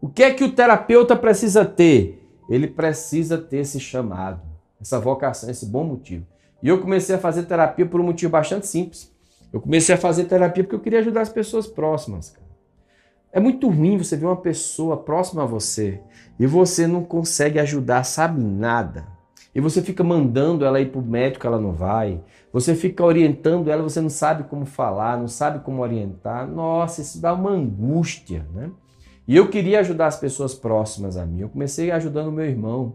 O que é que o terapeuta precisa ter? Ele precisa ter esse chamado, essa vocação, esse bom motivo. E eu comecei a fazer terapia por um motivo bastante simples. Eu comecei a fazer terapia porque eu queria ajudar as pessoas próximas. Cara. É muito ruim você ver uma pessoa próxima a você e você não consegue ajudar, sabe nada. E você fica mandando ela ir para o médico, ela não vai. Você fica orientando ela, você não sabe como falar, não sabe como orientar. Nossa, isso dá uma angústia, né? E eu queria ajudar as pessoas próximas a mim. Eu comecei ajudando meu irmão,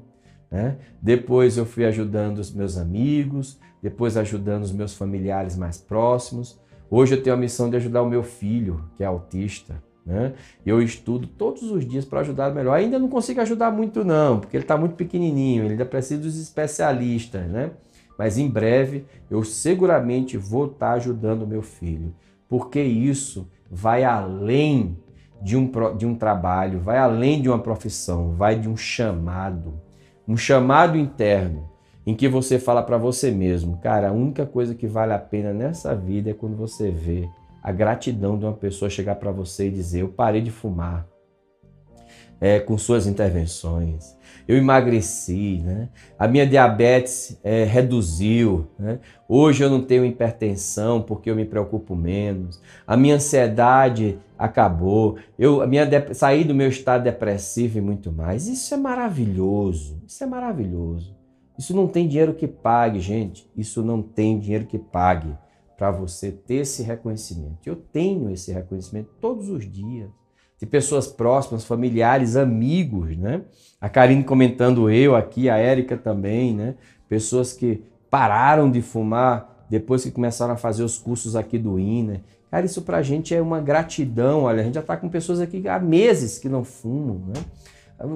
né? Depois eu fui ajudando os meus amigos, depois ajudando os meus familiares mais próximos. Hoje eu tenho a missão de ajudar o meu filho, que é autista. Né? Eu estudo todos os dias para ajudar melhor. Ainda não consigo ajudar muito, não, porque ele está muito pequenininho, ele ainda precisa dos especialistas. Né? Mas em breve eu seguramente vou estar tá ajudando o meu filho, porque isso vai além de um, de um trabalho, vai além de uma profissão, vai de um chamado, um chamado interno em que você fala para você mesmo, cara, a única coisa que vale a pena nessa vida é quando você vê a gratidão de uma pessoa chegar para você e dizer: Eu parei de fumar é, com suas intervenções, eu emagreci, né? a minha diabetes é, reduziu, né? hoje eu não tenho hipertensão porque eu me preocupo menos, a minha ansiedade acabou, eu a minha saí do meu estado depressivo e muito mais. Isso é maravilhoso, isso é maravilhoso. Isso não tem dinheiro que pague, gente. Isso não tem dinheiro que pague para você ter esse reconhecimento. Eu tenho esse reconhecimento todos os dias. De pessoas próximas, familiares, amigos, né? A Karine comentando eu aqui, a Érica também, né? Pessoas que pararam de fumar depois que começaram a fazer os cursos aqui do INA. Cara, isso pra gente é uma gratidão. Olha, a gente já tá com pessoas aqui há meses que não fumam, né?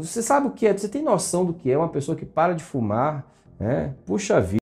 Você sabe o que é? Você tem noção do que é uma pessoa que para de fumar? Né? Puxa vida.